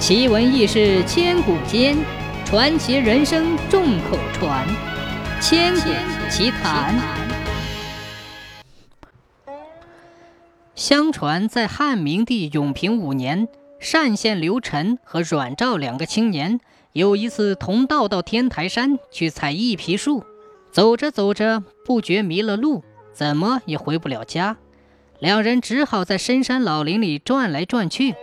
奇闻异事千古间，传奇人生众口传。千古奇谈。相传，在汉明帝永平五年，单县刘晨和阮肇两个青年有一次同道到天台山去采一皮树，走着走着，不觉迷了路，怎么也回不了家。两人只好在深山老林里转来转去。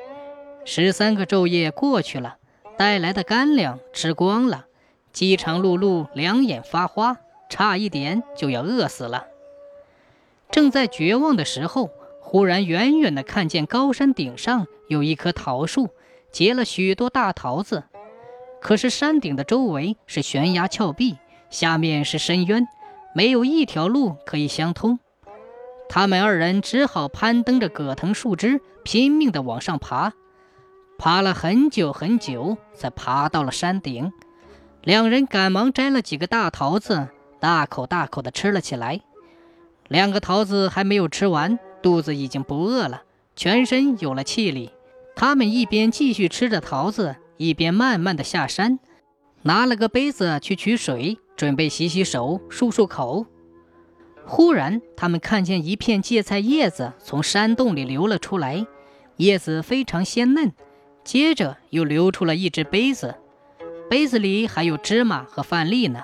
十三个昼夜过去了，带来的干粮吃光了，饥肠辘辘，两眼发花，差一点就要饿死了。正在绝望的时候，忽然远远的看见高山顶上有一棵桃树，结了许多大桃子。可是山顶的周围是悬崖峭壁，下面是深渊，没有一条路可以相通。他们二人只好攀登着葛藤树枝，拼命地往上爬。爬了很久很久，才爬到了山顶。两人赶忙摘了几个大桃子，大口大口地吃了起来。两个桃子还没有吃完，肚子已经不饿了，全身有了气力。他们一边继续吃着桃子，一边慢慢地下山，拿了个杯子去取水，准备洗洗手、漱漱口。忽然，他们看见一片芥菜叶子从山洞里流了出来，叶子非常鲜嫩。接着又流出了一只杯子，杯子里还有芝麻和饭粒呢。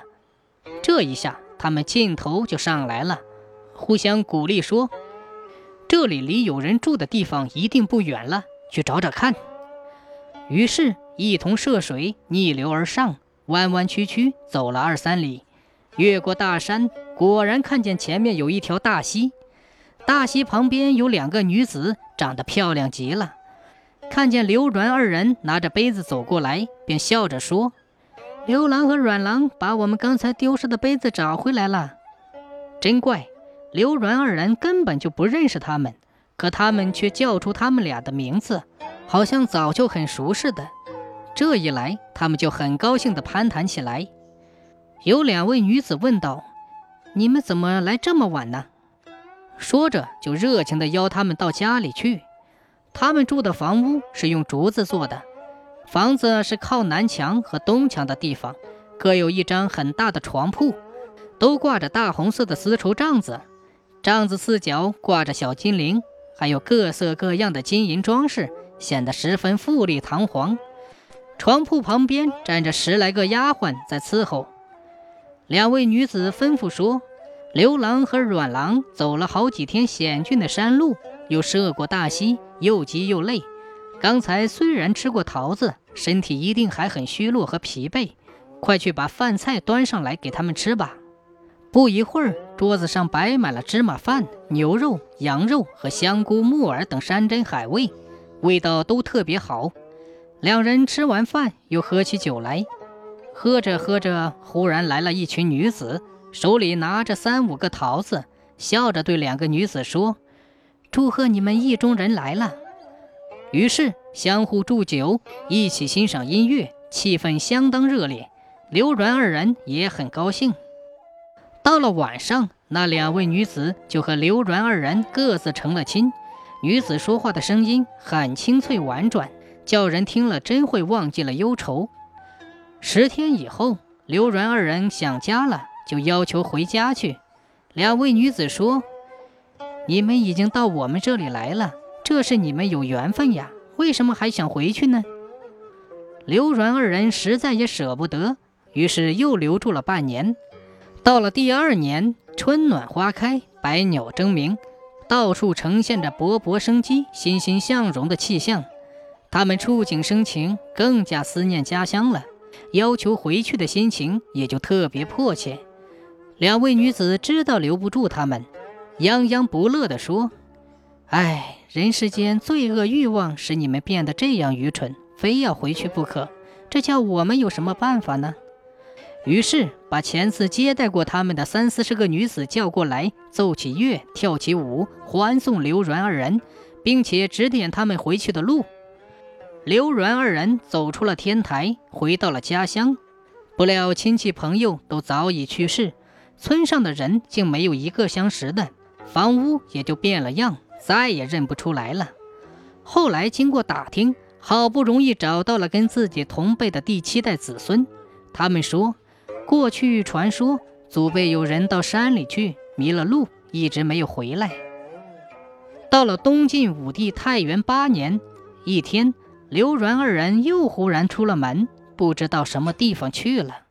这一下，他们劲头就上来了，互相鼓励说：“这里离有人住的地方一定不远了，去找找看。”于是，一同涉水逆流而上，弯弯曲曲走了二三里，越过大山，果然看见前面有一条大溪。大溪旁边有两个女子，长得漂亮极了。看见刘阮二人拿着杯子走过来，便笑着说：“刘郎和阮郎把我们刚才丢失的杯子找回来了，真怪！刘阮二人根本就不认识他们，可他们却叫出他们俩的名字，好像早就很熟似的。这一来，他们就很高兴地攀谈起来。有两位女子问道：‘你们怎么来这么晚呢？’说着，就热情地邀他们到家里去。”他们住的房屋是用竹子做的，房子是靠南墙和东墙的地方，各有一张很大的床铺，都挂着大红色的丝绸帐子，帐子四角挂着小金铃，还有各色各样的金银装饰，显得十分富丽堂皇。床铺旁边站着十来个丫鬟在伺候。两位女子吩咐说：“刘郎和阮郎走了好几天险峻的山路。”又涉过大溪，又急又累。刚才虽然吃过桃子，身体一定还很虚弱和疲惫。快去把饭菜端上来给他们吃吧。不一会儿，桌子上摆满了芝麻饭、牛肉、羊肉和香菇、木耳等山珍海味，味道都特别好。两人吃完饭，又喝起酒来。喝着喝着，忽然来了一群女子，手里拿着三五个桃子，笑着对两个女子说。祝贺你们意中人来了。于是相互祝酒，一起欣赏音乐，气氛相当热烈。刘阮二人也很高兴。到了晚上，那两位女子就和刘阮二人各自成了亲。女子说话的声音很清脆婉转，叫人听了真会忘记了忧愁。十天以后，刘阮二人想家了，就要求回家去。两位女子说。你们已经到我们这里来了，这是你们有缘分呀，为什么还想回去呢？刘阮二人实在也舍不得，于是又留住了半年。到了第二年，春暖花开，百鸟争鸣，到处呈现着勃勃生机、欣欣向荣的气象。他们触景生情，更加思念家乡了，要求回去的心情也就特别迫切。两位女子知道留不住他们。泱泱不乐地说：“哎，人世间罪恶欲望使你们变得这样愚蠢，非要回去不可。这叫我们有什么办法呢？”于是把前次接待过他们的三四十个女子叫过来，奏起乐，跳起舞，欢送刘阮二人，并且指点他们回去的路。刘阮二人走出了天台，回到了家乡。不料亲戚朋友都早已去世，村上的人竟没有一个相识的。房屋也就变了样，再也认不出来了。后来经过打听，好不容易找到了跟自己同辈的第七代子孙。他们说，过去传说祖辈有人到山里去迷了路，一直没有回来。到了东晋武帝太元八年，一天，刘阮二人又忽然出了门，不知道什么地方去了。